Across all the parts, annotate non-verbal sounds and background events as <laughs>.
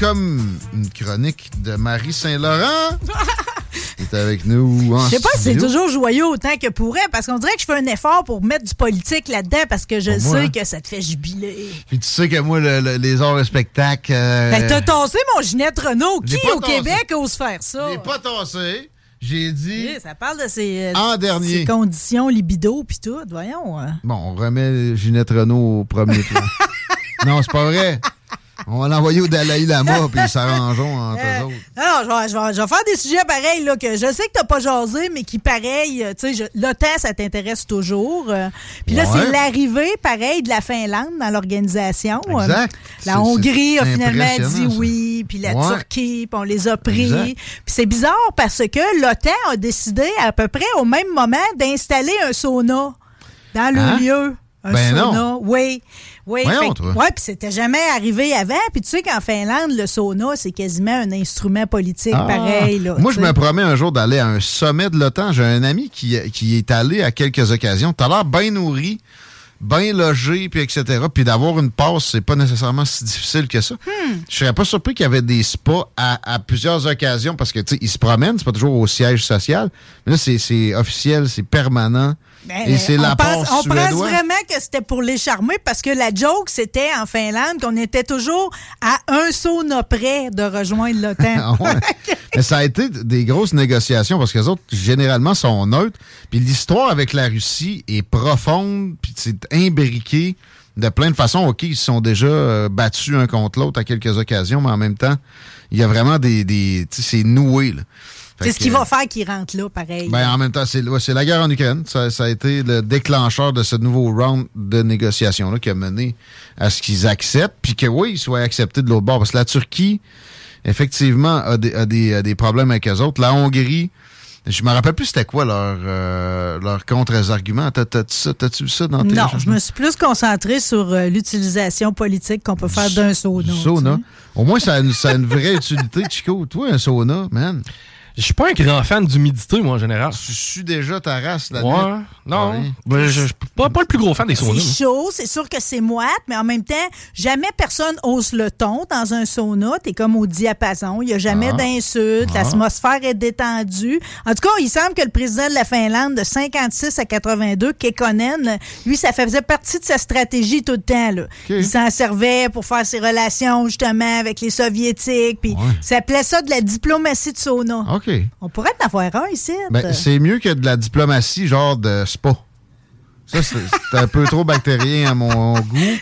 Comme une chronique de Marie Saint-Laurent. <laughs> est avec nous en Je sais pas si c'est toujours joyeux autant que pourrait, parce qu'on dirait que je fais un effort pour mettre du politique là-dedans, parce que je moi, sais hein. que ça te fait jubiler. Puis tu sais que moi, le- le- les arts et spectacles... euh, Ben, t'as tassé mon Ginette Renault. Qui au tassé. Québec ose faire ça? Je l'ai pas tassé. J'ai dit... Oui, ça parle de ses, euh, En dernier. ses conditions libido puis tout. Voyons. hein. Bon, on remet Ginette Renault au premier plan. <laughs> non, c'est pas vrai. On va l'envoyer au Dalai Lama, puis ils s'arrangeront entre Euh, eux autres. Alors, je vais, je faire des sujets pareils, là, que je sais que t'as pas jasé, mais qui, pareil, euh, tu sais, l'OTAN, ça t'intéresse toujours. euh. Puis là, Ouais. c'est l'arrivée, pareil, de la Finlande dans l'organisation. Euh, Exact. La Hongrie a finalement dit oui, puis la Ouais. Turquie, puis on les a pris. Puis c'est bizarre parce que l'OTAN a décidé à peu près au même moment d'installer un sauna dans le Hein? lieu. Un Ben sauna. non. Oui. Oui, Voyons, fait- toi. ouais, puis c'était jamais arrivé avant. Puis tu sais qu'en Finlande, le sauna, c'est quasiment un instrument politique Ah. pareil. Là, Moi, je me promets un jour d'aller à un sommet de l'OTAN. J'ai un ami qui, qui est allé à quelques occasions. T'as l'air bien nourri, bien logé, puis etc. Puis d'avoir une passe, c'est pas nécessairement si difficile que ça. Hmm. Je serais pas surpris qu'il y avait des spas à, à plusieurs occasions parce que, tu sais, ils se promènent, c'est pas toujours au siège social. Mais là, c'est- c'est officiel, c'est permanent. Ben, Et c'est on la pense, on pense vraiment que c'était pour les charmer parce que la joke, c'était en Finlande qu'on était toujours à un sauna près de rejoindre l'OTAN. <laughs> Ah ouais. <laughs> Mais ça a été des grosses négociations parce que les autres, généralement, sont neutres. Puis l'histoire avec la Russie est profonde, puis c'est imbriqué de plein de façons. OK, ils se sont déjà euh, battus un contre l'autre à quelques occasions, mais en même temps, il y a vraiment des... des c'est noué, là. C'est ce qui va faire qu'il rentre là, pareil. ben, en même temps, c'est ouais, la guerre en Ukraine. Ça, ça a été le déclencheur de ce nouveau round de négociations-là qui a mené à ce qu'ils acceptent, puis que oui, ils soient acceptés de l'autre bord. Parce que la Turquie, effectivement, a des, a des, a des problèmes avec eux autres. La Hongrie, je me rappelle plus c'était quoi leur, euh, leur contre-argument. T'as- T'as-tu vu ça dans tes non, je me suis plus concentrée sur euh, l'utilisation politique qu'on peut faire d'un sauna. Au moins, ça a, une, ça a une vraie utilité, Chico. Toi, un sauna, man. Je suis pas un grand fan d'humidité, moi, en général. Tu sues déjà ta race la Ouais. nuit? Non. Ouais. Ben, je suis pas, pas le plus gros fan des saunas. C'est chaud, c'est sûr que c'est moite, mais en même temps, jamais personne hausse le ton dans un sauna. T'es comme au diapason. Il n'y a jamais Ah. d'insultes. Ah. L'atmosphère est détendue. En tout cas, il semble que le président de la Finlande, de 56 à 82, Kekkonen, lui, ça faisait partie de sa stratégie tout le temps. Là. Il s'en servait pour faire ses relations, justement, avec les Soviétiques. Puis, ça appelait ça de la diplomatie de sauna. OK. On pourrait en avoir un ici. Ben, c'est mieux que de la diplomatie, genre de spa. Ça, c'est un peu trop bactérien à mon goût.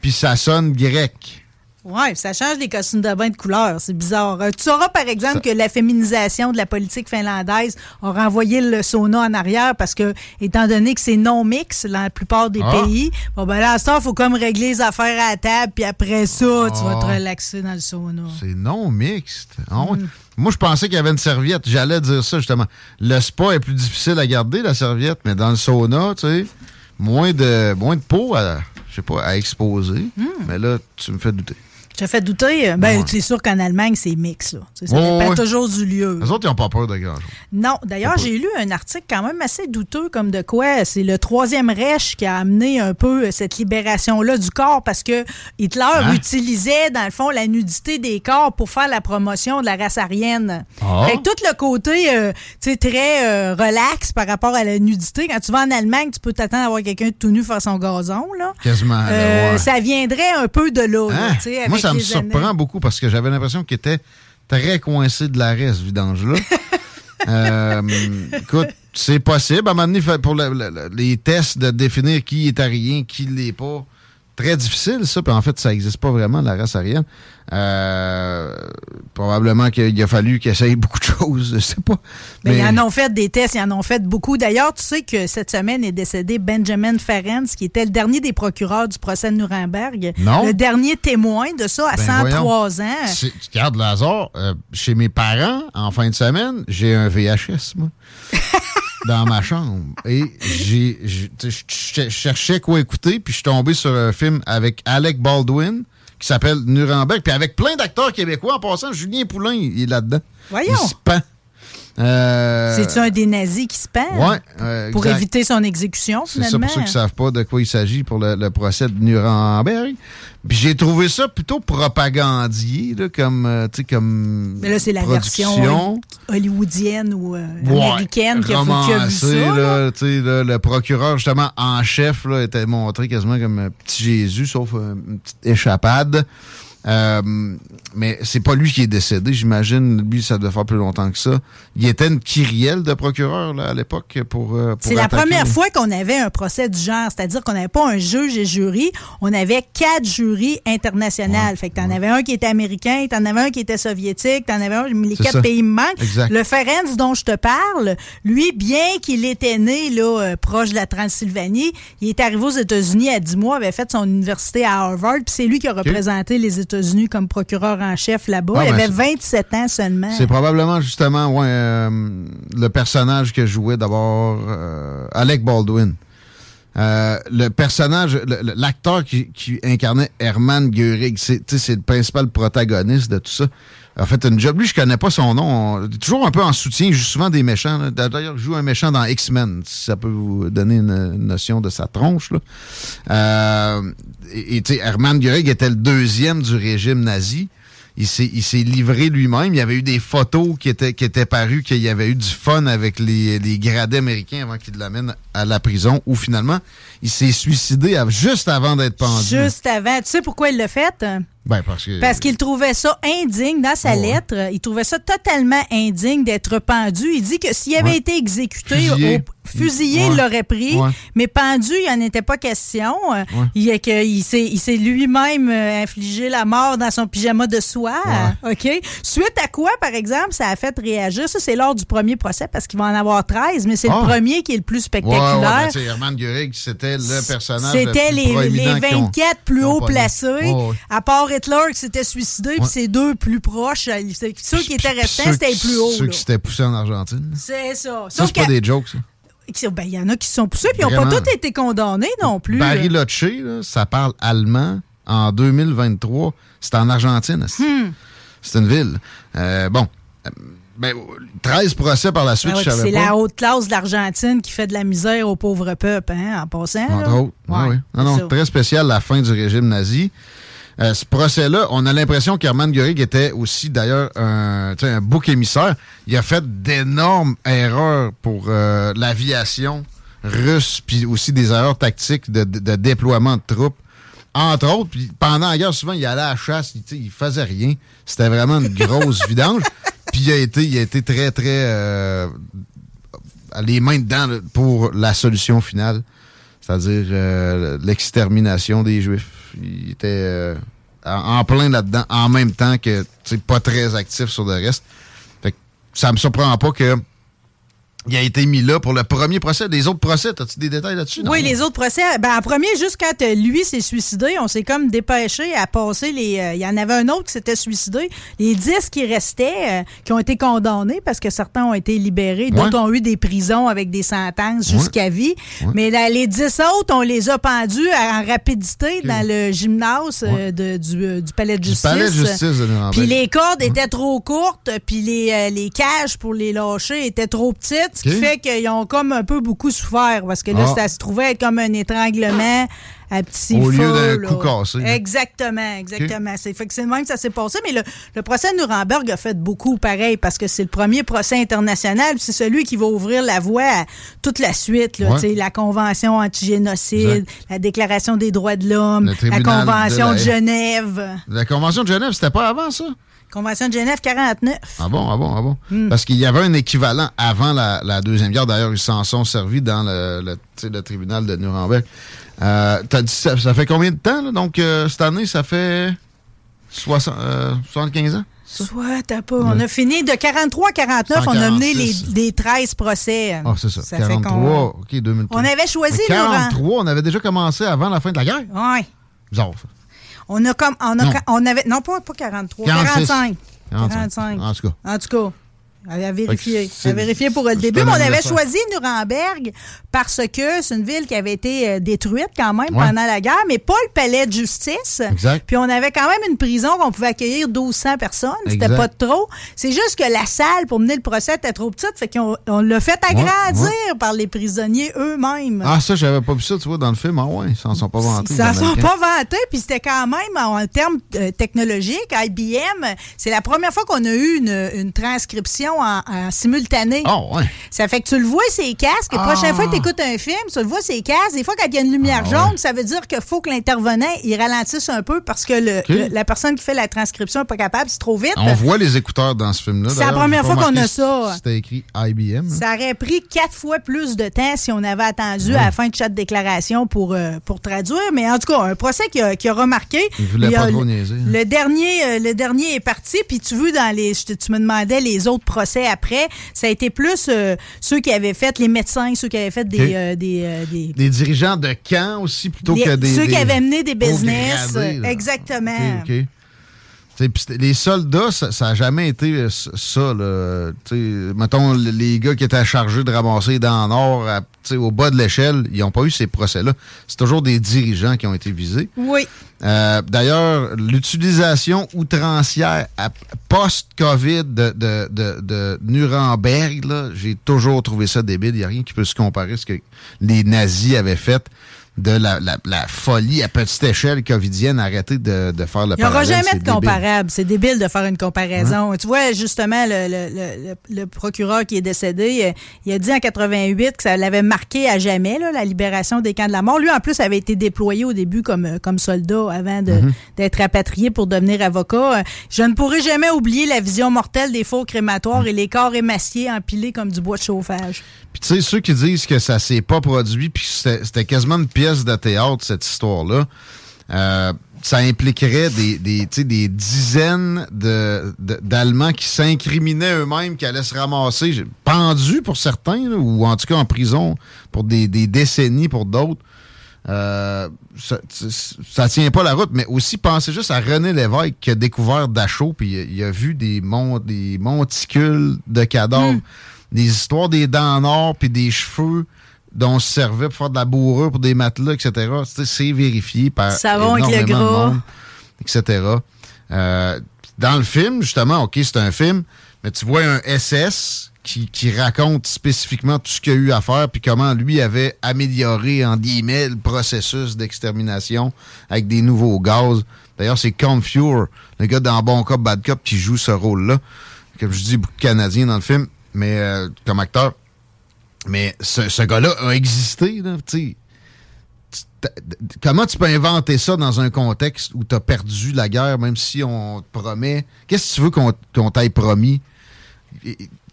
Puis ça sonne grec. Oui, ça change les costumes de bain de couleur. C'est bizarre. Euh, tu sauras, par exemple, que la féminisation de la politique finlandaise a renvoyé le sauna en arrière parce que, étant donné que c'est non-mix dans la plupart des Ah. pays, bon, ben là, temps, il faut comme régler les affaires à la table, puis après ça, tu vas te Ah. relaxer dans le sauna. C'est non mixte. Ah ouais. Mm. Moi, je pensais qu'il y avait une serviette. J'allais dire ça, justement. Le spa est plus difficile à garder, la serviette, mais dans le sauna, tu sais, moins de, moins de peau à, je sais pas, à exposer. Mm. Mais là, tu me fais douter. Je te fais douter? Ben, Ouais. c'est sûr qu'en Allemagne, c'est mix, là. Tu sais, Ça Ouais, dépend ouais. toujours du lieu. Les autres, ils n'ont pas peur de grand-chose. Non, d'ailleurs, j'ai lu un article quand même assez douteux comme de quoi c'est le troisième Reich qui a amené un peu euh, cette libération-là du corps parce que Hitler Hein? utilisait, dans le fond, la nudité des corps pour faire la promotion de la race aryenne. Ah. Fait que tout le côté, euh, tu sais, très euh, relax par rapport à la nudité. Quand tu vas en Allemagne, tu peux t'attendre à voir quelqu'un tout nu faire son gazon, là. Quasiment. là, Euh. Ça viendrait un peu de là, là, Hein? tu sais, Moi, avec ça me surprend années. beaucoup parce que j'avais l'impression qu'il était très coincé de l'arrêt, ce vidange-là. <laughs> Euh, écoute, c'est possible. À un moment donné, pour les tests de définir qui est arien, qui l'est pas, très difficile, ça. Puis en fait, ça n'existe pas vraiment, la race arienne. Euh, probablement qu'il a fallu qu'ils essayent beaucoup de choses, je sais pas. Mais, ils en ont fait des tests, ils en ont fait beaucoup. D'ailleurs, tu sais que cette semaine est décédé Benjamin Ferenc, qui était le dernier des procureurs du procès de Nuremberg. Non. Le dernier témoin de ça à 103 ben, ans. Tu regardes Lazare, euh, chez mes parents, en fin de semaine, j'ai un VHS, moi. <laughs> dans ma chambre. Et j'ai, je cherchais quoi écouter, puis je suis tombé sur un film avec Alec Baldwin qui s'appelle Nuremberg, puis avec plein d'acteurs québécois. En passant, Julien Poulain, il est là-dedans. Voyons. Il se pend. Euh, C'est-tu un des nazis qui se pend? Oui. Euh, pour éviter son exécution, finalement. C'est ça, pour ceux qui ne savent pas de quoi il s'agit pour le, procès de Nuremberg. Puis j'ai trouvé ça plutôt propagandier, là, comme, euh, tu sais, comme. Mais là, c'est la version hollywoodienne ou américaine qui a, vu ça. Là, là, le procureur, justement, en chef, là, était montré quasiment comme un petit Jésus, sauf une petite échappade. Euh, mais c'est pas lui qui est décédé, j'imagine. Lui, ça devait faire plus longtemps que ça. Il était une kyrielle de procureur là, à l'époque pour. Euh, c'est la première fois qu'on avait un procès du genre, c'est-à-dire qu'on n'avait pas un juge et jury, on avait quatre jurys internationaux. fait que t'en avais un qui était américain, t'en avais un qui était soviétique, t'en avais un, les quatre pays me manquent. Le Ferenc dont je te parle, lui, bien qu'il était né là, euh, proche de la Transylvanie, il est arrivé aux États-Unis à 10 mois, avait fait son université à Harvard, puis c'est lui qui a représenté les États États-Unis comme procureur en chef là-bas. il avait 27 ans seulement. C'est probablement justement ouais, euh, le personnage que jouait d'abord euh, Alec Baldwin. Euh, le personnage, l'acteur qui, incarnait Herman Göring, c'est le principal protagoniste de tout ça. A fait une job. Lui, je connais pas son nom. toujours un peu en soutien. Souvent des méchants. D'ailleurs, il joue un méchant dans X-Men, si ça peut vous donner une, notion de sa tronche. Là. Euh, et, et Hermann Göring était le deuxième du régime nazi. Il s'est livré lui-même. Il y avait eu des photos qui étaient, qui étaient parues qu'il y avait eu du fun avec les, les gradés américains avant qu'ils l'amènent à la prison, où finalement, il s'est suicidé juste avant d'être pendu. Juste avant. Tu sais pourquoi il l'a fait? Ben, parce qu'il trouvait ça indigne dans sa lettre. Il trouvait ça totalement indigne d'être pendu. Il dit que s'il avait été exécuté, fusillé, fusillé il l'aurait pris. Mais pendu, il n'en était pas question. Il, il s'est lui-même euh, infligé la mort dans son pyjama de soie. OK? Suite à quoi, par exemple, ça a fait réagir? Ça, c'est lors du premier procès parce qu'il va en avoir 13, mais c'est le ah. premier qui est le plus spectaculaire. Ouais, Herman Göring, c'était le personnage C'était les, les 24 plus haut placés. À part Hitler qui s'était suicidé, puis ses deux plus proches, euh, ceux qui étaient restants, c'était plus haut. Ceux qui s'étaient poussés en Argentine. C'est ça. Ça, c'est pas des jokes, ça. Ben, il y en a qui se sont poussés, puis ils n'ont pas tous été condamnés non plus. Bariloche, ça parle allemand en 2023. C'est en Argentine. Hmm. C'est une ville. Euh, bon. Ben, 13 procès par la suite, ben je savais C'est la haute classe de l'Argentine qui fait de la misère au pauvre peuple, hein, en passant. Entre autres. oui. Non, non, très spécial la fin du régime nazi. Euh, ce procès-là, on a l'impression qu'Hermann Göring était aussi d'ailleurs un, un bouc émissaire. Il a fait d'énormes erreurs pour euh, l'aviation russe, puis aussi des erreurs tactiques de, déploiement de troupes. Entre autres, puis pendant la guerre, souvent, il allait à la chasse, il, il faisait rien. C'était vraiment une grosse <laughs> vidange. Puis il a été, il a été très, très euh, les mains dedans pour la solution finale, c'est-à-dire l'extermination des Juifs il était euh, en, plein là-dedans, en même temps que pas très actif sur le reste. Fait que ça me surprend pas que il a été mis là pour le premier procès. Les autres procès, as-tu des détails là-dessus? Oui, les autres procès. Ben, en premier, juste quand euh, lui s'est suicidé, on s'est comme dépêché à passer les. Euh, il y en avait un autre qui s'était suicidé. Les dix qui restaient, euh, qui ont été condamnés parce que certains ont été libérés, d'autres ont eu des prisons avec des sentences jusqu'à vie. Mais les dix autres, on les a pendus en rapidité dans le gymnase du, palais de justice. Du palais de justice Puis les cordes étaient trop courtes, puis les, les cages pour les lâcher étaient trop petites ce qui fait qu'ils ont comme un peu beaucoup souffert parce que là, ah. ça se trouvait être comme un étranglement à petit Au lieu d'un coup cassé. Exactement, exactement. C'est effectivement que ça s'est passé, mais le, procès de Nuremberg a fait beaucoup pareil parce que c'est le premier procès international, c'est celui qui va ouvrir la voie à toute la suite, là, la Convention anti-génocide, la Déclaration des droits de l'homme, la Convention de, Genève. La Convention de Genève, c'était pas avant ça? Convention de Genève 49. Ah bon, ah bon, ah bon? Hmm. Parce qu'il y avait un équivalent avant la, la Deuxième Guerre. D'ailleurs, ils s'en sont servis dans le, tribunal de Nuremberg. Euh, t'as dit, ça, ça fait combien de temps? Là? Donc, euh, cette année, ça fait 60, euh, 75 ans? Soit, t'as pas. On a fini de 43 à 49, on a mené les, 146. les 13 procès. Ah, c'est ça. Ça fait 43, qu'on- OK, 2003. On avait choisi, Mais Laurent. 43, on avait déjà commencé avant la fin de la guerre? Ouais. Bizarre, ça. On a comme. On, a, Non. on avait. Non, pas, pas 43. 46. 45. 45. En tout cas. En tout cas. À vérifier. À vérifier pour le début. Mais on avait choisi Nuremberg parce que c'est une ville qui avait été euh, détruite quand même Ouais. pendant la guerre, mais pas le palais de justice. Exact. Puis on avait quand même une prison qu'on pouvait accueillir 1200 personnes. C'était pas trop. C'est juste que la salle pour mener le procès était trop petite. Fait qu'on on l'a fait agrandir par les prisonniers eux-mêmes. Ah, ça, j'avais pas vu ça, tu vois, dans le film. Ah ouais, ils s'en sont pas vantés. Ça les ne sont pas vantés, puis c'était quand même, en termes euh, technologiques, IBM, c'est la première fois qu'on a eu une, une transcription en, en simultané. Ah ouais. Ça fait que tu le vois, ses casques. La prochaine Ah. fois que tu écoutes un film, tu le vois, ses casques. Des fois, quand il y a une lumière Ah, jaune, ouais. ça veut dire qu'il faut que l'intervenant il ralentisse un peu parce que le- OK. le- la personne qui fait la transcription n'est pas capable, c'est trop vite. On voit les écouteurs dans ce film-là. C'est la première fois qu'on a ça. C'était écrit IBM. Ça aurait pris quatre fois plus de temps si on avait attendu à la fin de chaque déclaration pour, euh, pour traduire. Mais en tout cas, un procès qui a, qui a remarqué. Il voulait Il y a pas trop le- niaiser. hein. Le dernier, euh, le dernier est parti, puis tu veux dans les, tu me demandais les autres procès après, ça a été plus euh, ceux qui avaient fait les médecins, ceux qui avaient fait des, euh, des, euh, des- Des dirigeants de camp aussi, plutôt que des. ceux qui avaient mené des business, exactement. OK, OK. Les soldats, ça n'a jamais été euh, ça. là. Mettons, le- les gars qui étaient chargés de ramasser dans le nord, à- t'sais, au bas de l'échelle, ils n'ont pas eu ces procès-là. C'est toujours des dirigeants qui ont été visés. Oui. Euh, D'ailleurs, l'utilisation outrancière à- post-COVID de, de, de, de Nuremberg, là, j'ai toujours trouvé ça débile. Il n'y a rien qui peut se comparer à ce que les nazis avaient fait de la, la, la folie à petite échelle covidienne. Arrêtez de, de faire le Il n'y aura jamais de comparable. C'est débile de faire une comparaison. Tu vois, justement, le, le- le- le- procureur qui est décédé, euh, il a dit en 88 que ça l'avait marqué à jamais, là, la libération des camps de la mort. Lui, en plus, avait été déployé au début comme, euh, comme soldat avant Mhm. d'être rapatrié pour devenir avocat. Euh, Je ne pourrai jamais oublier la vision mortelle des fours crématoires Mhm. et les corps émaciés empilés comme du bois de chauffage. Puis tu sais, ceux qui disent que ça s'est pas produit, puis que c'était c'était quasiment une pièce de théâtre, cette histoire-là, euh, ça impliquerait des, des, des dizaines de- de- d'Allemands qui s'incriminaient eux-mêmes, qui allaient se ramasser pendus pour certains, là, ou en tout cas en prison pour des, des décennies pour d'autres. Euh, ça, ça tient pas la route, mais aussi pensez juste à René Lévesque qui a découvert Dachau, puis il a, il a vu des, mon- des monticules de cadavres, des histoires des dents en or, puis des cheveux dont on se servait pour faire de la bourrure pour des matelas, etc. C'est- vérifié par Savon avec le énormément de gras. monde, etc. Euh, dans le film, justement, OK, c'est un film, mais tu vois un SS qui, qui raconte spécifiquement tout ce qu'il a eu à faire, puis comment lui avait amélioré, en guillemets, le processus d'extermination avec des nouveaux gaz. D'ailleurs, c'est Confure, le gars dans Bon Cop, Bad Cop, qui joue ce rôle-là. Comme je dis, beaucoup de Canadiens dans le film, mais euh, comme acteur. Mais ce, ce gars-là a existé, là, tu Comment tu peux inventer ça dans un contexte où tu as perdu la guerre, même si on te promet? Qu'est-ce que tu veux qu'on qu'on t'aille promis?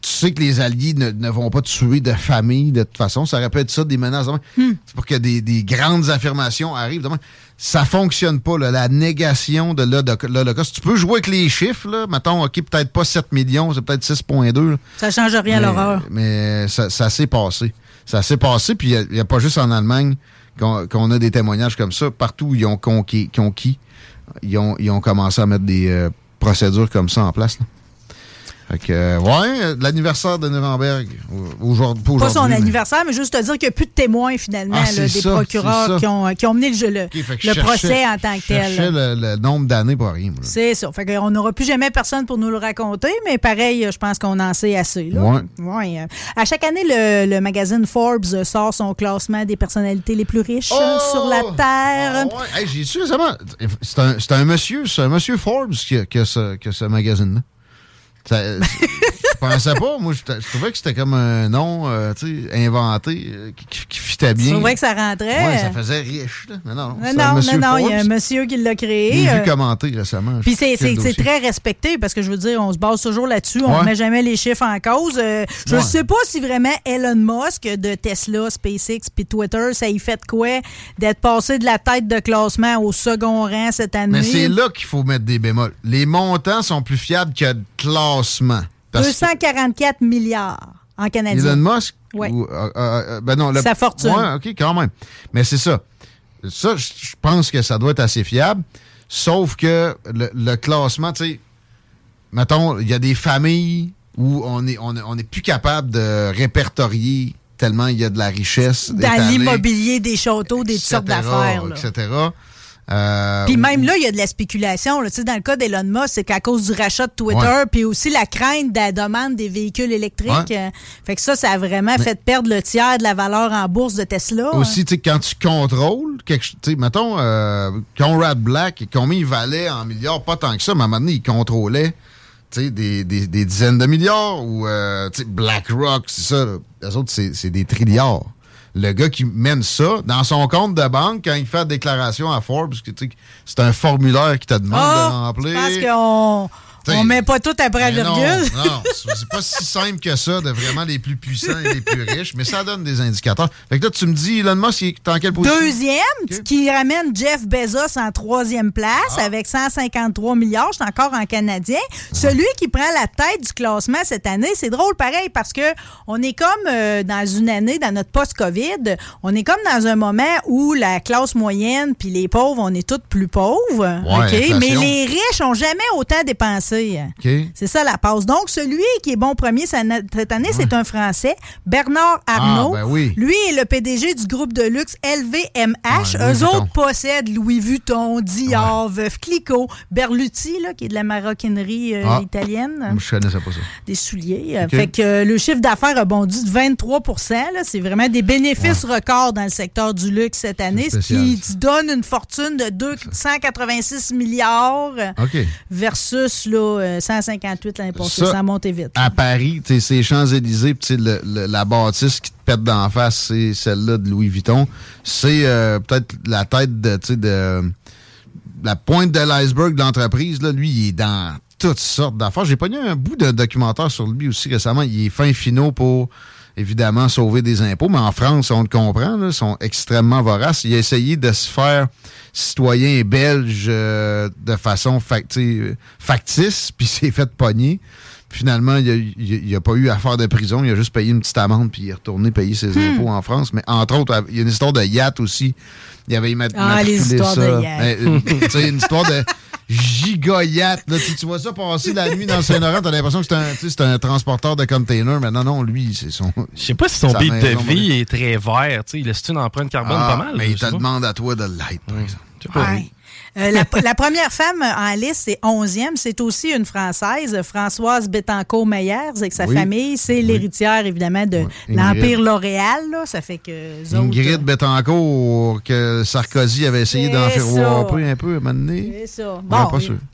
Tu sais que les Alliés ne, ne vont pas tuer de famille de toute façon. Ça aurait pu être ça, des menaces. même. C'est pour que des, des grandes affirmations arrivent. de même. Ça fonctionne pas, là, la négation de l'Holoc- l'Holocauste. Tu peux jouer avec les chiffres, là. Mettons, OK, peut-être pas 7 millions, c'est peut-être 6,2. là. Ça change rien à l'horreur. Mais ça, ça s'est passé. Ça s'est passé, puis il n'y a, pas juste en Allemagne qu'on qu'on a des témoignages comme ça. Partout où ils ont conquis, conquis ils, ont, ils ont commencé à mettre des euh, procédures comme ça en place. là. Fait que, euh, ouais, euh, l'anniversaire de Nuremberg, au- aujourd'hui. Pas aujourd'hui, son mais- anniversaire, mais juste te dire qu'il n'y a plus de témoins, finalement, Ah, là, des ça, procureurs qui ont, qui ont mené le, jeu- le, le procès en tant que tel. le, le nombre d'années pour rien. C'est ça. Fait qu'on n'aura plus jamais personne pour nous le raconter, mais pareil, je pense qu'on en sait assez. Là. Ouais. Ouais, euh, À chaque année, le, le magazine Forbes euh, sort son classement des personnalités les plus riches euh, sur la Terre. Ah ouais. Hey, J'ai su récemment. C'est un, c'est un monsieur, c'est un monsieur Forbes qui a, qui a ce, qui a ce magazine-là. Ça- <laughs> pensais pas. Moi, je, trouvais que c'était comme un nom euh, inventé euh, qui, qui, fitait bien. Tu trouvais que ça rentrait? Oui, ça faisait riche. Là. Mais non, non, non, non, non, il y a un monsieur qui l'a créé. J'ai vu commenter récemment. Puis c'est très respecté parce que je veux dire, on se base toujours là-dessus. On ne met jamais les chiffres en cause. je ne sais pas si vraiment Elon Musk de Tesla, SpaceX puis Twitter, ça y fait quoi d'être passé de la tête de classement au second rang cette année? Mais c'est là qu'il faut mettre des bémols. Les montants sont plus fiables que le classement. 244 milliards en canadien. Elon Musk? Oui. Euh, euh, euh, ben non, Sa fortune. Oui, OK, quand même. Mais c'est ça. Ça, je pense que ça doit être assez fiable. Sauf que le, classement, tu sais, mettons, il y a des familles où on est, on, est plus capable de répertorier tellement il y a de la richesse. Dans l'immobilier, des châteaux, des sortes d'affaires. Etc. Euh, puis même là, il y a de la spéculation. Là. Dans le cas d'Elon Musk, c'est qu'à cause du rachat de Twitter, puis aussi la crainte de la demande des véhicules électriques. Euh, fait que ça, ça a vraiment fait perdre le tiers de la valeur en bourse de Tesla. Aussi, tu sais, quand tu contrôles quelque mettons, euh, Conrad Black, combien il valait en milliards, pas tant que ça, mais à un moment donné, il contrôlait des, des, des, dizaines de milliards ou BlackRock, c'est ça. Les autres, c'est des trilliards le gars qui mène ça dans son compte de banque quand il fait la déclaration à Forbes, c'est un formulaire qui te demande de ah, remplir. Parce qu'on on met pas tout après la virgule. Non, non c'est pas si simple que ça de vraiment les plus puissants et les plus riches, mais ça donne des indicateurs. Fait que là, tu me dis, Elon Musk, il est en quelle position? Deuxième, qui ramène Jeff Bezos en troisième place ah. avec 153 milliards. C'est encore en canadien. Celui qui prend la tête du classement cette année, c'est drôle pareil parce que on est comme euh, dans une année, dans notre post-COVID, on est comme dans un moment où la classe moyenne puis les pauvres, on est tous plus pauvres. Mais les riches ont jamais autant dépensé c'est ça la passe. Donc, celui qui est bon premier cette année, c'est un Français, Bernard ah, Arnault. Ben oui. Lui est le PDG du groupe de luxe LVMH. Eux autres possèdent Louis Vuitton, Dior, Veuve Clicquot, Berluti, là, qui est de la maroquinerie euh, ah. italienne. Je connaissais pas ça. Des souliers. Fait que euh, le chiffre d'affaires a bondi de 23% C'est vraiment des bénéfices records dans le secteur du luxe cette année, ce qui donne une fortune de 286 milliards versus là, 158 euh, l'année passée. Ça, a monté vite. À Paris, c'est Champs-Élysées, la bâtisse qui te pète d'en face, c'est celle-là de Louis Vuitton. C'est euh, peut-être la tête de, de la pointe de l'iceberg de l'entreprise. Lui, il est dans toutes sortes d'affaires. J'ai pas eu un bout de documentaire sur lui aussi récemment. Il est fin finaux pour évidemment sauver des impôts, mais en France, on le comprend, ils sont extrêmement voraces. Il a essayé de se faire citoyen belge euh, de façon factice, puis <laughs> s'est fait pogner. Finalement, il n'a a pas eu affaire de prison, il a juste payé une petite amende, puis il est retourné payer ses hmm. impôts en France. Mais entre autres, il y a une histoire de yacht aussi. Il avait ah, les histoires ça. de yacht. Euh, une histoire de gigoyate. Là, tu, vois ça passer la nuit dans Saint-Laurent, t'as l'impression que c'est un, un, transporteur de containers, mais non, non, lui, c'est son. Je sais pas si son beat de vie est très vert. Il laisse une empreinte carbone ah, pas mal. Mais il te demande à toi de l'être, par exemple. Euh, <laughs> la, première femme en liste, c'est 11e. C'est aussi une Française, Françoise Bettencourt-Meyers, avec sa famille. C'est l'héritière, évidemment, de l'Empire L'Oréal. Ça fait que. Ingrid Bettencourt, que Sarkozy avait essayé d'en faire un peu à un moment donné. C'est ça. Bon,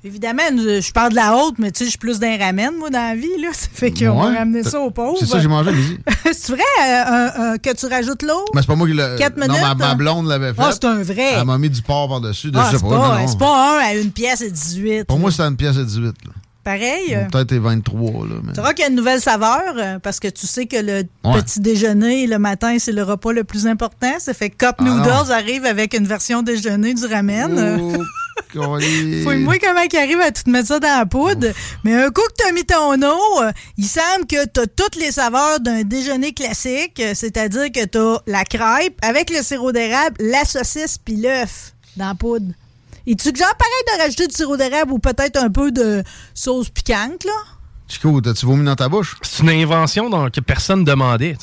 évidemment, je parle de la haute, mais tu sais, je suis plus d'un ramen, moi, dans la vie. Là. <laughs> Ça fait qu'on va ramener ça aux pauvres. C'est ça, j'ai mangé, <laughs> C'est vrai euh, que tu rajoutes l'eau? Mais c'est pas moi qui l'ai. 4 minutes. Non, ma, blonde l'avait fait. Ah, c'est un vrai. Elle m'a mis du porc par-dessus. Ah, c'est pas, c'est pas un à une pièce et 18. Pour moi, c'est une pièce et 18. Pareil? Peut-être 23. Là, mais... Tu qu'il y a une nouvelle saveur euh, parce que tu sais que le petit déjeuner le matin, c'est le repas le plus important. Ça fait que Cup ah Noodles arrive avec une version déjeuner du ramen. Oh, <laughs> Fouille-moi comment il arrive à tout mettre ça dans la poudre. Mais un coup que tu as mis ton eau, euh, il semble que tu as toutes les saveurs d'un déjeuner classique, euh, c'est-à-dire que tu as la crêpe avec le sirop d'érable, la saucisse puis l'œuf dans la poudre. Et tu genre pareil de rajouter du sirop d'érable ou peut-être un peu de sauce piquante, là? Chico, t'as-tu vomi dans ta bouche? C'est une invention donc, que personne demandait.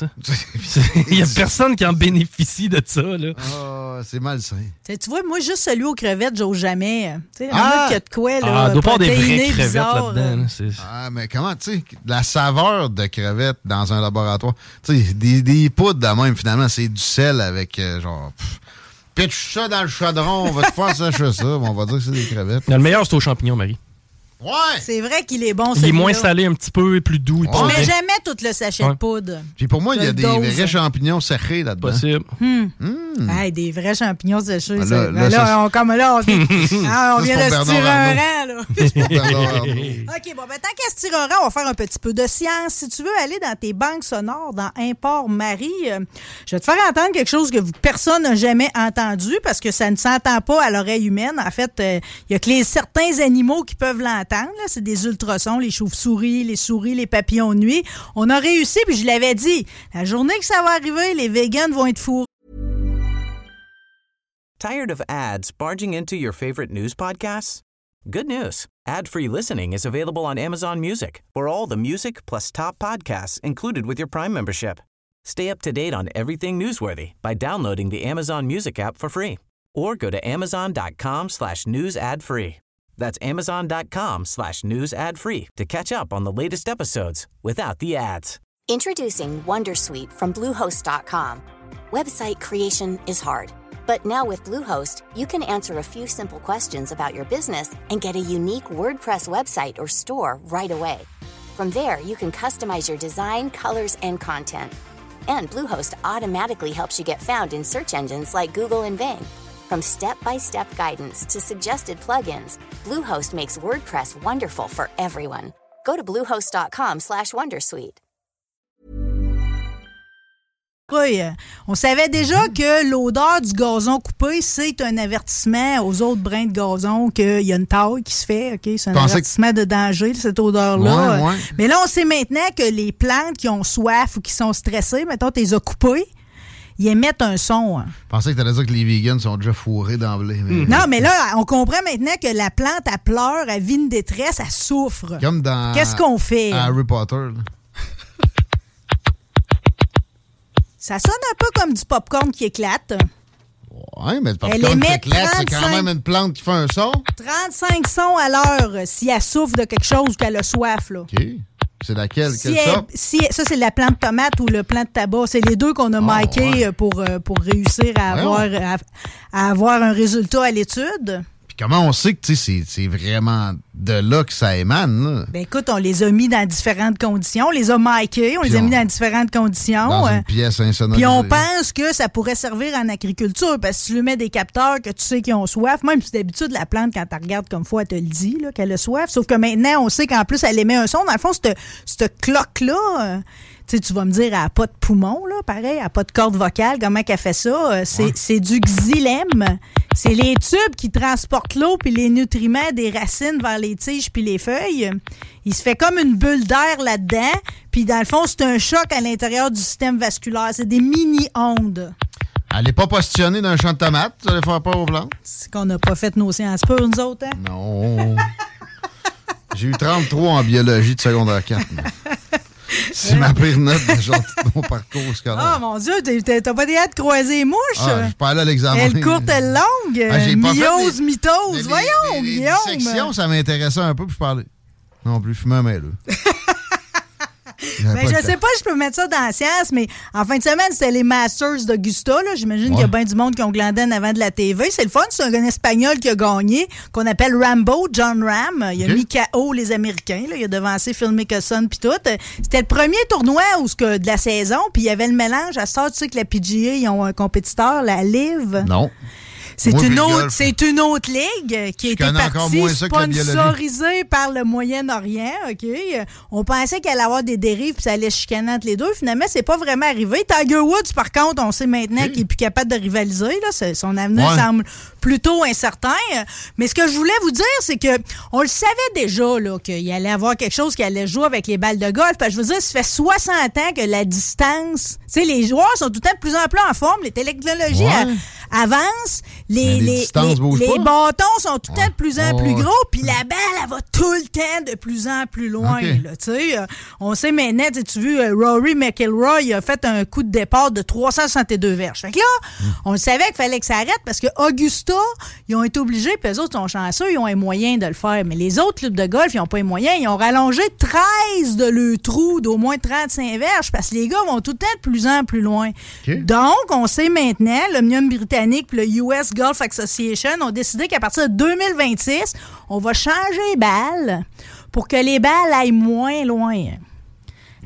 <laughs> Il y a personne qui en bénéficie de ça. Là. Oh, c'est malsain. tu vois, moi, juste celui aux crevettes, j'ose jamais. Tu sais, ah! y a de quoi, là. Ah, doit pas des vraies crevettes là-dedans. ah, mais comment, tu sais, la saveur de crevettes dans un laboratoire. Tu sais, des, des poudres de même, finalement, c'est du sel avec, euh, genre pitch ça dans le chaudron, on va te faire sécher ça, on va dire que c'est des crevettes. le meilleur, c'est aux champignons, Marie. Ouais. C'est vrai qu'il est bon, Il est moins salé un petit peu et plus doux. On met jamais tout le sachet de poudre. Puis pour moi, il y a des vrais champignons séchés là-dedans. Possible. Hmm. Hmm. des vrais champignons séchés. Ah, là, là, là, on, comme là, on, <laughs> ah, on vient de se tirer un rang. Là. <laughs> <laughs> OK, bon, ben, tant qu'à se tirer un rang, on va faire un petit peu de science. Si tu veux aller dans tes banques sonores, dans Import Marie, euh, je vais te faire entendre quelque chose que personne n'a jamais entendu parce que ça ne s'entend pas à l'oreille humaine. En fait, euh, il y a que les, certains animaux qui peuvent l'entendre. C'est des ultrasons, les chauves-souris, les souris, les papillons. On a réussi, puis je l'avais dit. La journée que ça va arriver, les vegans vont être fourrés. Tired of ads barging into your favorite news podcasts? Good news. Ad-free listening is available on Amazon Music for all the music plus top podcasts included with your Prime membership. Stay up to date on everything newsworthy by downloading the Amazon Music app for free or go to amazon.com slash news ad free. That's amazon.com slash news ad free to catch up on the latest episodes without the ads. Introducing Wondersuite from Bluehost.com. Website creation is hard, but now with Bluehost, you can answer a few simple questions about your business and get a unique WordPress website or store right away. From there, you can customize your design, colors, and content. And Bluehost automatically helps you get found in search engines like Google and Bing. From step-by-step guidance to suggested plugins, Bluehost makes WordPress wonderful for everyone. Go to bluehost.com/wondersuite. On savait déjà que l'odeur du gazon coupé, c'est un avertissement aux autres brins de gazon qu'il y a une taille qui se fait. Ok, C'est un avertissement de danger, cette odeur-là. Ouais, ouais. Mais là, on sait maintenant que les plantes qui ont soif ou qui sont stressées, mettons, tu les as coupées, ils émettent un son. Hein. Je pensais que tu allais dire que les vegans sont déjà fourrés d'emblée. Mais... Non, mais là, on comprend maintenant que la plante, elle pleure, elle vit une détresse, elle souffre. Comme dans. Qu'est-ce qu'on fait? Harry Potter. Là. Ça sonne un peu comme du popcorn qui éclate. Oui, mais le popcorn qui éclate, c'est quand même une plante qui fait un son. 35 sons à l'heure si elle souffre de quelque chose ou qu'elle a soif. Là. OK. C'est laquelle? Si Quelle sorte? Si, ça, c'est la plante tomate ou le plant de tabac. C'est les deux qu'on a marqués ouais. euh, pour, pour réussir à avoir, à, à avoir un résultat à l'étude. Puis comment on sait que c'est vraiment de là que ça émane? Là? Ben écoute, on les a mis dans différentes conditions. On les a marqués, on Puis les a mis on- dans différentes conditions. Dans euh, une pièce insonorisée. Puis on pense que ça pourrait servir en agriculture parce que si tu lui mets des capteurs que tu sais qu'ils ont soif, même si d'habitude la plante, quand tu regardes comme fois, elle te le dit qu'elle a soif. Sauf que maintenant, on sait qu'en plus, elle émet un son. Dans le fond, cette, cloque-là, euh, sais, tu vas me dire, elle n'a pas de poumon, là, pareil, elle n'a pas de corde vocale. Comment qu'elle fait ça? Euh, C'est c'est du xylème. C'est les tubes qui transportent l'eau puis les nutriments des racines vers les tiges puis les feuilles. Il se fait comme une bulle d'air là-dedans. Puis dans le fond, c'est un choc à l'intérieur du système vasculaire. C'est des mini-ondes. Elle n'est pas positionnée d'un champ de tomates. Ça allait faire peur aux plantes? C'est qu'on n'a pas fait nos sciences pures, nous autres. Hein? Non. J'ai eu 33 en biologie de secondaire 4. <laughs> <laughs> C'est ma pire note de genre de mon parcours scolaire. mon Dieu, t'as pas des hâte de croiser les mouches? Ah, je suis pas allé à l'examen. elle courte, elle longue. Ah, myose, mitose. Voyons, Guillaume. dissections, ça m'intéressait un peu, puis je parlais. Non plus, fumer un mêleux. <laughs> Ben, je sais pas si je peux mettre ça dans la science, mais en fin de semaine, c'était les Masters d'Augusta. J'imagine qu'il y a bien du monde qui ont glandé en avant de la TV. C'est le fun. C'est un espagnol qui a gagné, qu'on appelle Rambo, John Ram. Il a mis KO les Américains. Là. Il a devancé Phil Mickelson puis tout. C'était le premier tournoi où, que, de la saison, puis il y avait le mélange. À ça, tu sais que la PGA, ils ont un compétiteur, la Live. Non. C'est une, autre, c'est une autre ligue qui a Je encore partie sponsorisée par le Moyen-Orient. OK? On pensait qu'elle allait avoir des dérives puis ça allait chicaner entre les deux. Finalement, c'est pas vraiment arrivé. Tiger Woods, par contre, on sait maintenant qu'il est plus capable de rivaliser. Là. Son avenir Ouais. semble plutôt incertain. Mais ce que je voulais vous dire, c'est que on le savait déjà là, qu'il allait avoir quelque chose qui allait jouer avec les balles de golf. Parce que je veux dire, ça fait 60 ans que la distance... Tu sais, les joueurs sont tout le temps de plus en plus en forme. Les technologies Ouais. avancent. Les, Mais les les, distances les- bougent les pas. bâtons sont tout le temps de plus en plus gros, puis la balle, elle va tout le temps de plus en plus loin. Là. Euh, on sait maintenant, tu vu, euh, Rory McIlroy il a fait un coup de départ de 362 verges. Fait que là, Hmm. on savait qu'il fallait que ça arrête parce que Augusta, ils ont été obligés, puis eux autres sont chanceux, ils ont les moyens de le faire. Mais les autres clubs de golf, ils n'ont pas les moyens. Ils ont rallongé 13 de le trou d'au moins 35 verges parce que les gars vont tout le temps de plus en plus loin. Donc, on sait maintenant, l'Omnium Britannique britannique et le US Golf Association ont décidé qu'à partir de 2026, on va changer les balles pour que les balles aillent moins loin.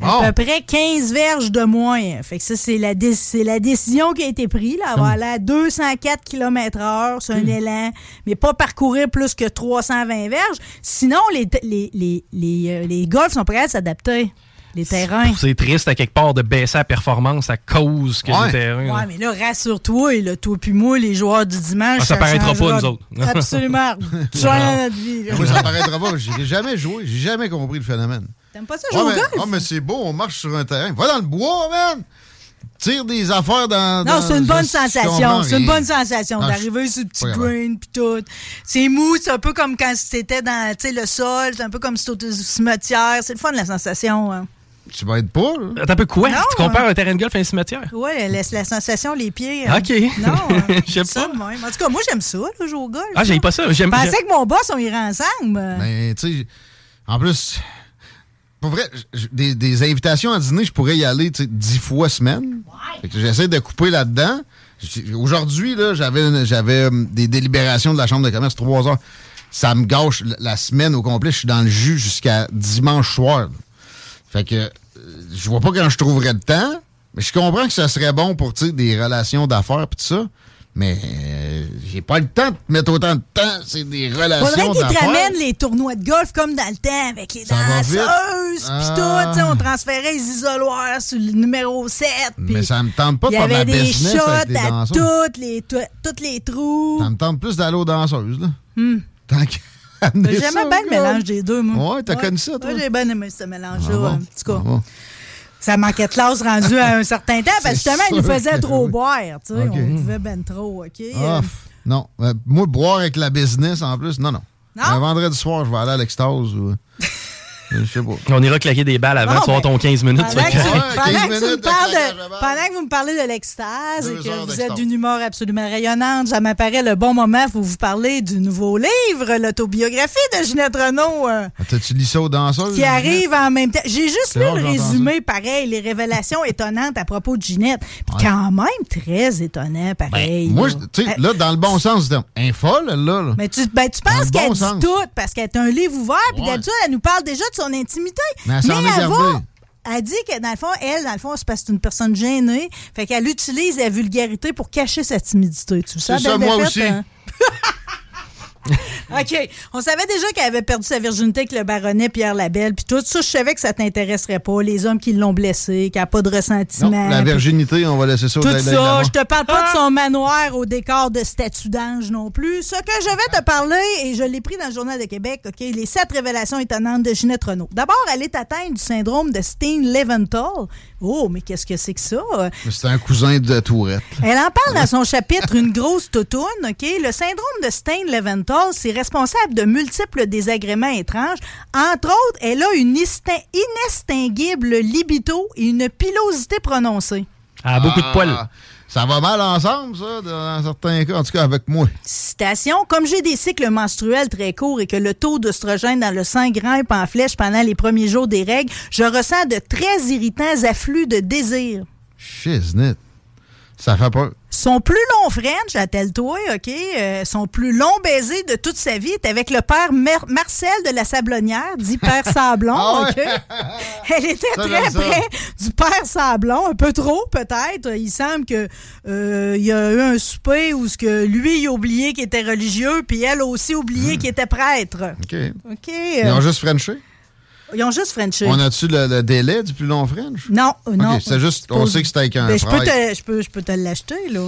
À peu près 15 verges de moins. Fait que ça, c'est la, la décision qui a été prise. Là, avoir aller à 204 km/h, c'est un élan, mais pas parcourir plus que 320 verges. Sinon, les, les, les, les, euh, les golfs sont prêts à s'adapter. Les terrains. C'est triste à quelque part de baisser la performance à cause que les terrains. Ouais, mais là, rassure-toi, là, toi puis moi, les joueurs du dimanche. Ah, ça, paraîtra pas, nous autres. <laughs> Absolument. Change notre vie. Moi, ça paraîtra pas. J'ai jamais joué. J'ai jamais compris le phénomène. T'aimes pas ça jouer au golf? Non, mais c'est beau, on marche sur un terrain. Va dans le bois, man! Tire des affaires dans. Non, c'est une bonne sensation. C'est une bonne sensation d'arriver sur le petit green puis tout. C'est mou, c'est un peu comme quand c'était dans le sol, c'est un peu comme si c'était au cimetière. C'est le fun, la sensation. Hein. Tu vas être pas, là. T'as un peu quoi? tu compares un terrain de golf à un cimetière? Oui, la, la, sensation, les pieds. Hein. OK. Non, <laughs> j'aime pas. En tout cas, moi, j'aime ça, le jouer au golf. Ah, j'aime pas ça. Je pensais que mon boss, on irait ensemble. Mais, tu sais, en plus, pour vrai, des, des, invitations à dîner, je pourrais y aller dix fois semaine. J'essaie de couper là-dedans. Aujourd'hui, là, j'avais, j'avais euh, des délibérations de la Chambre de commerce, trois heures. Ça me gâche la semaine au complet. Je suis dans le jus jusqu'à dimanche soir. Fait que euh, je vois pas quand je trouverais le temps, mais je comprends que ça serait bon pour des relations d'affaires et tout ça. Mais euh, j'ai pas le temps de mettre autant de temps. C'est des relations d'affaires. Faudrait qu'ils te ramènent les tournois de golf comme dans le temps avec les danseuses pis tout. tout. On transférait les isoloirs sur le numéro 7. Mais ça me tente pas de faire ma business Il y avait des shots à toutes les, toutes les trous. Ça me tente plus d'aller aux danseuses. Là. Hmm. Tant J'aimais bien le mélange des deux, moi. Ouais, t'as connu ça, toi? Ouais, j'ai bien aimé ce mélange-là. Ah en tout cas. Ah ça manquait de classe rendu à un certain temps, parce que <laughs> justement, il nous faisait trop boire. Tu sais, On buvait ben trop, OK? Ah, non. Euh, moi, boire avec la business, en plus, non, non. non? Un vendredi soir, je vais aller à l'extase. Ou... On ira claquer des balles avant, tu vas ton 15 minutes. Pendant, que, vous me parlez de l'extase et que vous êtes d'une humeur absolument rayonnante, ça m'apparaît le bon moment pour vous parler du nouveau livre, l'autobiographie de Ginette Renault. Euh, T'as-tu lu ça aux danseuses? Qui arrive en même temps. J'ai juste lu le résumé, pareil, les révélations étonnantes à propos de Ginette. Puis quand même très étonnant, pareil. Ben, moi, tu sais, là, dans le bon sens, un folle, là, là. Mais tu, ben, tu penses qu'elle dit tout parce qu'elle est un livre ouvert, puis d'habitude, elle nous parle déjà de son intimité. Mais elle, elle dit que dans le fond, elle, dans le fond, c'est parce que c'est une personne gênée. Fait qu'elle utilise la vulgarité pour cacher sa timidité. Tu sais, ça, moi aussi. Hein? <laughs> <laughs> OK. On savait déjà qu'elle avait perdu sa virginité avec le baronnet Pierre Labelle. Puis tout ça, je savais que ça t'intéresserait pas. Les hommes qui l'ont blessé, qui n'a pas de ressentiment. la virginité, on va laisser ça Tout ça. Je te parle pas de ah! son manoir au décor de statue d'ange non plus. Ce que je vais te parler, et je l'ai pris dans le Journal de Québec, OK, les sept révélations étonnantes de Ginette Renault. D'abord, elle est atteinte du syndrome de Steen-Leventhal. Oh, mais qu'est-ce que c'est que ça? C'est un cousin de Tourette. Elle en parle dans son chapitre Une grosse toutoune, OK? Le syndrome de Steen-Leventhal c'est responsable de multiples désagréments étranges. Entre autres, elle a une inextinguible libido et une pilosité prononcée. Elle a beaucoup de poils. Ah, ça va mal ensemble, ça, dans certains cas, en tout cas avec moi. Citation. Comme j'ai des cycles menstruels très courts et que le taux d'oestrogène dans le sang grimpe en flèche pendant les premiers jours des règles, je ressens de très irritants afflux de désir. Shiznit. Ça fait peur. Son plus long French, attelle-toi, OK, euh, son plus long baiser de toute sa vie est avec le père Marcel de la Sablonnière, dit <laughs> père Sablon, ah OK? <laughs> Elle était très près du père Sablon, un peu trop peut-être. Il semble que euh, il y a eu un souper où ce que lui il a oublié qu'il était religieux, puis elle a aussi oublié hmm. qu'il était prêtre. OK. OK. Ils ont juste Frenché? Ils ont juste Frenché. On a-tu le, délai du plus long French? Non, non. c'est juste, on sait que c'était avec un ben, je peux, te, je, peux, je peux te l'acheter, là.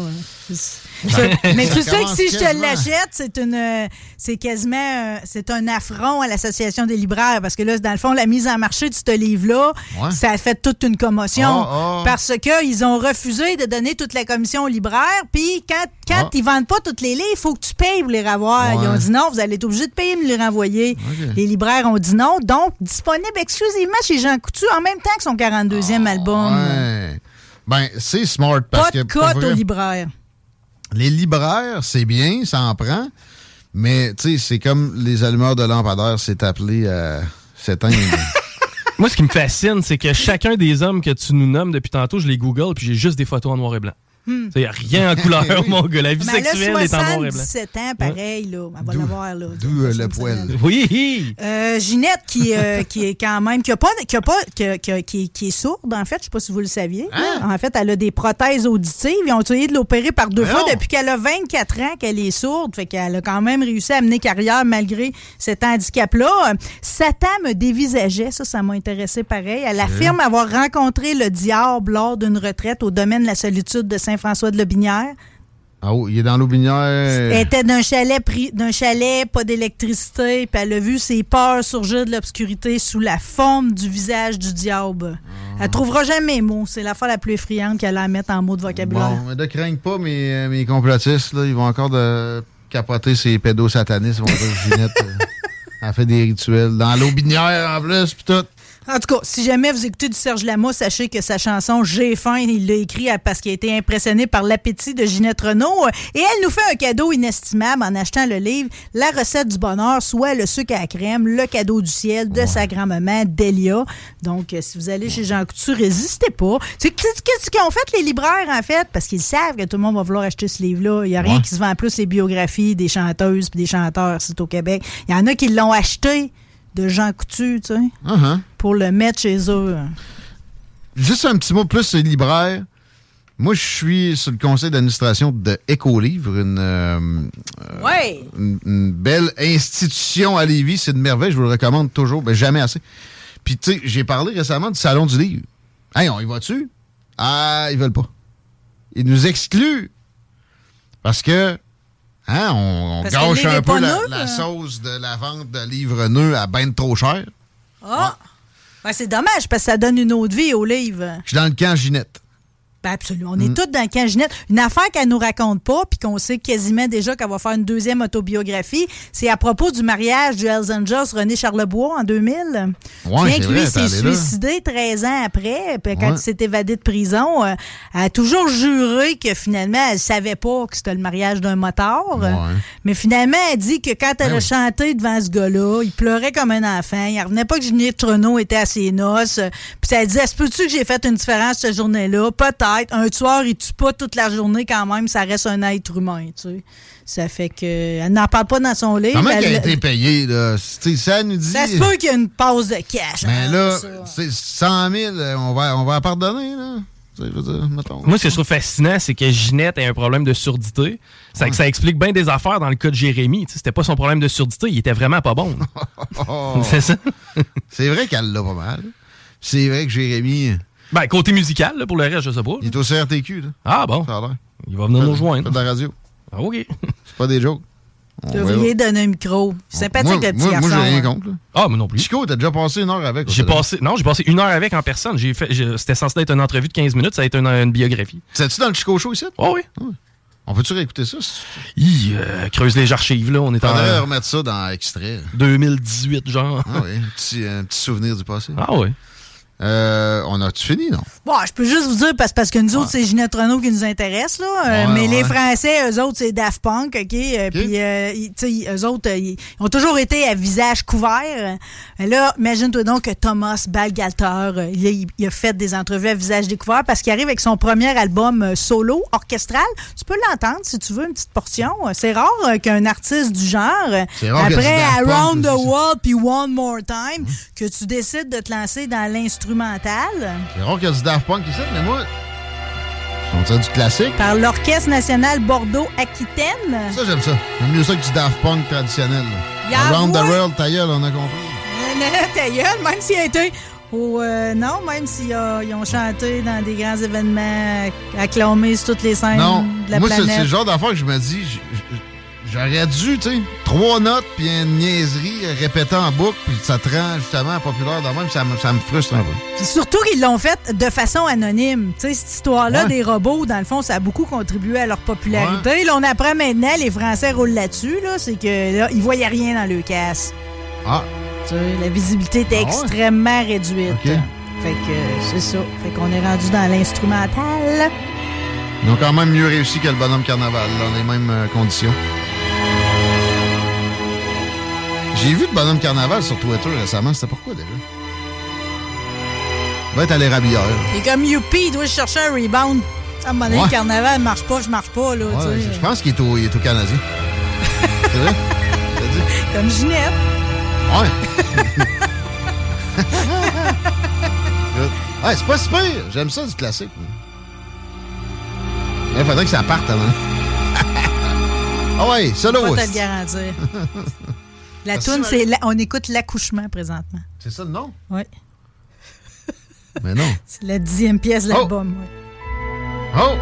<laughs> mais tu sais que si je te l'achète, c'est une, c'est quasiment, c'est un affront à l'association des libraires parce que là, dans le fond, la mise en marché de ce livre-là, ça a fait toute une commotion ah, ah. parce que ils ont refusé de donner toute la commission aux libraires. Puis quand, quand ah. ils vendent pas toutes les livres, il faut que tu payes pour les revoir. Ils ont dit non, vous allez être obligé de payer pour les renvoyer. Les libraires ont dit non, donc disponible exclusivement chez Jean Coutu en même temps que son 42e album. Ouais. Ben, c'est smart parce pas de cote aux libraires les libraires, c'est bien, ça en prend. Mais, tu sais, c'est comme les allumeurs de lampadaires, c'est appelé à s'éteindre. <laughs> Moi, ce qui me fascine, c'est que chacun des hommes que tu nous nommes depuis tantôt, je les google puis j'ai juste des photos en noir et blanc. Hmm. Il n'y a rien en couleur, <laughs> mon gars. La vie sexuelle est en noir et blanc. 17 ans, pareil, là. On va l'avoir, là. D'où euh, le poil. Oui. Euh, Ginette, qui, euh, <laughs> qui est quand même, qui, a pas, qui, a pas, qui, qui, qui, est sourde, en fait. Je ne sais pas si vous le saviez. Hein? En fait, elle a des prothèses auditives. Ils ont essayé de l'opérer par deux fois depuis qu'elle a 24 ans qu'elle est sourde. Fait qu'elle a quand même réussi à mener carrière malgré cet handicap-là. Satan me dévisageait. Ça, ça m'a intéressé pareil. Elle affirme avoir rencontré le diable lors d'une retraite au domaine de la solitude de Saint-François de Lobinière. Ah oh, il est dans l'Aubinière. Elle était d'un chalet, d'un chalet, pas d'électricité, puis elle a vu ses peurs surgir de l'obscurité sous la forme du visage du diable. Elle trouvera jamais mes mots. C'est la fois la plus effrayante qu'elle a à mettre en mots de vocabulaire. Bon, mais ne craignent pas mes, euh, mes complotistes, là. Ils vont encore de capoter ces pédos satanistes. Ils vont dire Ginette <laughs> euh, a fait des rituels. Dans l'Aubinière, en plus, puis tout. En tout cas, si jamais vous écoutez du Serge Lama, sachez que sa chanson J'ai faim, il l'a écrit parce qu'il a été impressionné par l'appétit de Ginette Renault. Et elle nous fait un cadeau inestimable en achetant le livre La recette du bonheur, soit le sucre à la crème, le cadeau du ciel de sa grand-maman Delia. Donc, euh, si vous allez chez Jean Coutu, résistez pas. Qu'est-ce qu'ils ont fait les libraires, en fait? Parce qu'ils savent que tout le monde va vouloir acheter ce livre-là. Il n'y a rien qui se vend plus les biographies des chanteuses et des chanteurs, c'est au Québec. Il y en a qui l'ont acheté de Jean Coutu, tu sais, uh-huh. pour le mettre chez eux. Juste un petit mot plus sur libraire. Moi, je suis sur le conseil d'administration de Écolivre, une, euh, une, belle institution à Lévis. C'est une merveille, je vous le recommande toujours, mais jamais assez. Puis, tu sais, j'ai parlé récemment du Salon du Livre. Hey, on y va dessus? Ah, ils veulent pas. Ils nous excluent. Parce que Hein, on, gâche un peu la, sauce de la vente de livres neufs à ben trop cher. Ah! c'est dommage parce que ça donne une autre vie aux livres. Je suis dans le camp Ginette. Ben absolument. On est mm. tous dans le camp Ginette. Une affaire qu'elle nous raconte pas, puis qu'on sait quasiment déjà qu'elle va faire une deuxième autobiographie, c'est à propos du mariage du Hells Angels René Charlebois en 2000. Ouais, Bien que lui s'est suicidé 13 ans après, puis quand il s'est évadé de prison, euh, elle a toujours juré que finalement, elle savait pas que c'était le mariage d'un motard. Mais finalement, elle dit que quand elle ben a chanté devant ce gars-là, il pleurait comme un enfant. Il revenait pas que Ginette Renault était à ses noces. Puis elle disait, est-ce peux-tu que j'ai fait une différence cette journée-là? Peut-être. Un tueur, il tue pas toute la journée quand même, ça reste un être humain, tu sais. Ça fait que. Elle n'en parle pas dans son livre. Comment elle, a été payée, là? ça nous dit. Ça se peut qu'il y ait une pause de cash. Mais hein, là, c'est 100 000, on va, on va pardonner, là. Moi, ce que je trouve fascinant, c'est que Ginette a un problème de surdité. Ça, ça explique bien des affaires dans le cas de Jérémy. C'était pas son problème de surdité, il était vraiment pas bon. <laughs> c'est ça? c'est vrai qu'elle l'a pas mal. C'est vrai que Jérémy. Ben, côté musical, là, pour le reste, je sais pas. Il est au CRTQ, là. Ah bon? Il va venir nous rejoindre. de la radio. Ah, OK. <laughs> C'est pas des jokes. Vous devriez donner un micro. Sympathique, le petit moi, Moi, j'ai rien contre. Là. Ah, mais non plus. Chico, t'as déjà passé une heure avec. J'ai passé, non, j'ai passé une heure avec en personne. J'ai fait, c'était censé être une entrevue de 15 minutes, ça a été une, biographie. C'est-tu dans le Chico Show ici? Oh, oui. Ah on peut-tu réécouter ça? Il euh, creuse les archives, là. On est Faudrait en... remettre ça dans extrait. 2018, genre. Ah oui, un petit, un petit souvenir du passé. Ah oui. Euh, on a-tu fini, non? Bon, je peux juste vous dire, parce, parce que nous autres, c'est Ginette Renault qui nous intéresse, là. Euh, mais les Français, eux autres, c'est Daft Punk, OK? Euh, puis, tu sais, eux autres, ils ont toujours été à visage couvert. là, imagine-toi donc que Thomas Balgalter, il, il, a fait des entrevues à visage découvert parce qu'il arrive avec son premier album solo, orchestral. Tu peux l'entendre si tu veux, une petite portion. C'est rare qu'un artiste du genre, après Around the World puis One More Time, que tu décides de te lancer dans l'instrument c'est rare qu'il y a du Daft Punk ici, mais moi, on du classique. Par l'Orchestre national Bordeaux-Aquitaine. Ça, j'aime ça. J'aime mieux ça que du Daft Punk traditionnel. Around the World, ta gueule, on a compris. Non, ta gueule, même s'il a été... Euh, non, même s'ils ont chanté dans des grands événements acclamés sur toutes les scènes de la moi, planète. Moi, c'est le genre d'affaire que je me dis... J'aurais dû, tu sais, trois notes puis une niaiserie répétant en boucle, puis ça te rend justement populaire de même, ça me, ça me frustre un peu. surtout qu'ils l'ont fait de façon anonyme. Tu sais, cette histoire-là des robots, dans le fond, ça a beaucoup contribué à leur popularité. Là, on apprend maintenant, les Français roulent là-dessus, là, c'est que là, ils voyaient rien dans le casse. Ah. Tu sais, la visibilité était ah extrêmement réduite. Fait que c'est ça. Fait qu'on est rendu dans l'instrumental. Ils ont quand même mieux réussi que le bonhomme carnaval, dans les mêmes euh, conditions. J'ai vu le bonhomme carnaval sur Twitter récemment. C'était pourquoi déjà? Il va être à l'érabilleur. Il est comme Youpi, il doit chercher un rebound. À un moment donné, le carnaval ne marche pas, je marche pas. Là, je pense qu'il est, au, est au Canadien. <laughs> C'est vrai? Comme Ginette. Ouais. <laughs> ouais, c'est pas si pire. J'aime ça du classique. Il faudrait que ça parte avant. <laughs> ah ouais, ça là Je peux te le garantir. La toune, c'est on écoute l'accouchement présentement. C'est ça le nom? Oui. <laughs> Mais non. C'est la dixième pièce de l'album. Oh! oh!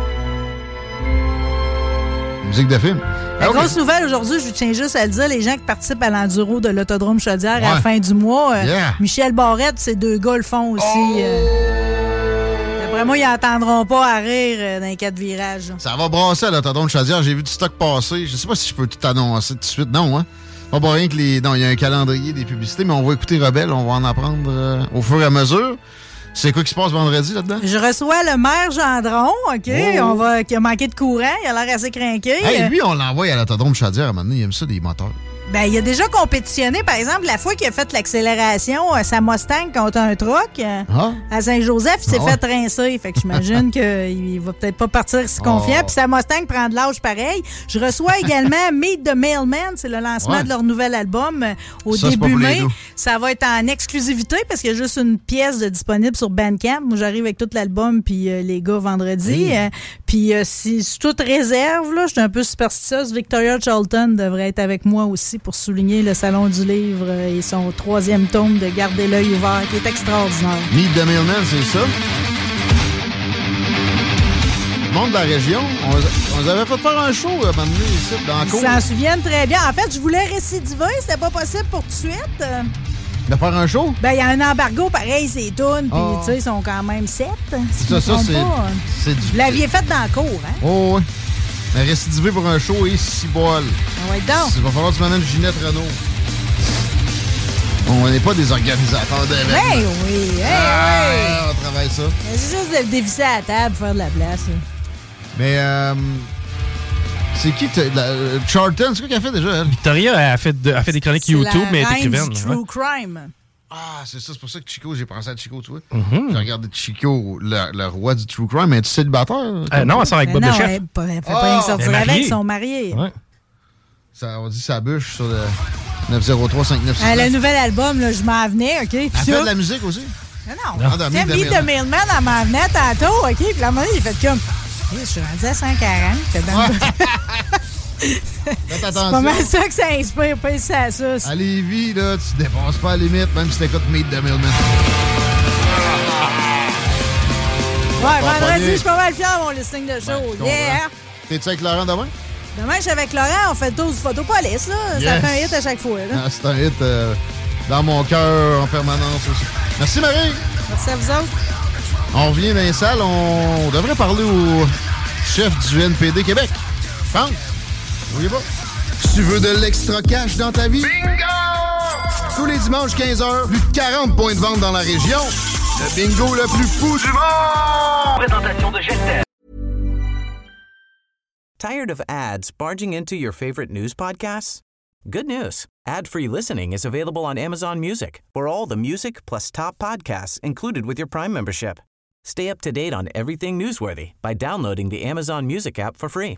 Musique de film. La ah, grosse nouvelle aujourd'hui, je tiens juste à le dire, les gens qui participent à l'enduro de l'autodrome Chaudière à la fin du mois, euh, Michel Barrette, ces deux gars le font aussi. Oh! Euh. D'après moi, ils n'entendront pas à rire euh, dans les quatre virages. Ça va brasser à l'autodrome Chaudière. J'ai vu du stock passer. Je sais pas si je peux tout annoncer tout de suite. Non, hein? Pas rien que les. Non, il y a un calendrier des publicités, mais on va écouter Rebelle, on va en apprendre au fur et à mesure. C'est quoi qui se passe vendredi là-dedans? Je reçois le maire Gendron, OK? Oh. On va, qui a manqué de courant. Il a l'air assez craqué. Hey, lui, on l'envoie à l'autodrome Chadière à un moment donné. Il aime ça, des moteurs. Ben, il a déjà compétitionné, par exemple, la fois qu'il a fait l'accélération, à sa Mustang contre un truck euh, ah. à Saint-Joseph, il s'est ah fait rincer. Fait que j'imagine <laughs> qu'il va peut-être pas partir si confiant. Oh. Puis sa Mustang prend de l'âge pareil. Je reçois <laughs> également Meet the Mailman, c'est le lancement de leur nouvel album euh, au début mai. Ça va être en exclusivité parce qu'il y a juste une pièce de disponible sur Bandcamp. Moi, j'arrive avec tout l'album, puis euh, les gars vendredi. puis si toute réserve, là, je suis un peu superstitieuse, Victoria Charlton devrait être avec moi aussi pour souligner le Salon du Livre et son troisième tome de Garder l'œil ouvert, qui est extraordinaire. Meet the Mailman, c'est ça? Le monde de la région, on, on avait fait faire un show à un ici, dans Ils s'en souviennent très bien. En fait, je voulais récidiver, c'était pas possible pour tout de suite. De faire un show? Ben, il y a un embargo pareil, c'est tunes, puis ah. tu sais, ils sont quand même sept. C'est ça, ça, c'est du... Vous l'aviez fait dans le cours, hein? Oh, oui. Mais récidivé pour un show et six bols. Ah ouais, donc. Il va falloir que tu m'amènes Ginette Renault. On n'est pas des organisateurs d'événements. Ben oui, hey, ah, On travaille ça. C'est juste de dévisser à la table, faire de la place. Mais, euh, c'est qui la, Charlton, c'est quoi qu'elle a fait déjà, elle? Victoria a fait, a fait des chroniques YouTube, mais elle est écrivaine. True Crime. Ah, c'est ça, c'est pour ça que Chico, j'ai pensé à Chico, tu vois. Mm-hmm. J'ai regardé Chico, le, roi du true crime, mais tu célibataire? Euh, non, elle sort avec Bob de Chef. Elle, elle fait pas rien sortir avec, ils sont mariés. Ouais. Ça, on dit sa bûche sur le 903 596. Euh, le nouvel album, là, je m'en venais, OK? Puis elle fait de la musique aussi? Non, non. non. Meet the Mailman, elle m'en venait tantôt, OK? Puis la monnaie, il fait comme... je suis rendu à 140. <laughs> C'est pas mal ça que ça inspire, pas ça à ça. À Lévis, là, tu dépasses pas la limite, même si t'écoutes Meet the Millman. Ouais, vendredi, je suis pas mal fier de mon listing de show. yeah! T'es-tu avec Laurent demain? Demain, je suis avec Laurent, on fait 12 photopolice, là. Ça fait un hit à chaque fois, là. Ah, c'est un hit euh, dans mon cœur en permanence aussi. Merci, Marie! Merci à vous autres. On revient dans les salles, on devrait parler au chef du NPD Québec. Je pense. Tu veux de l'extra cash dans ta vie? Bingo! Tous les dimanches 15h, plus de 40 points de vente dans la région. Le bingo le plus fou du monde! Présentation de Gestel. Tired of ads barging into your favorite news podcasts? Good news. Ad-free listening is available on Amazon Music for all the music plus top podcasts included with your Prime membership. Stay up to date on everything newsworthy by downloading the Amazon Music app for free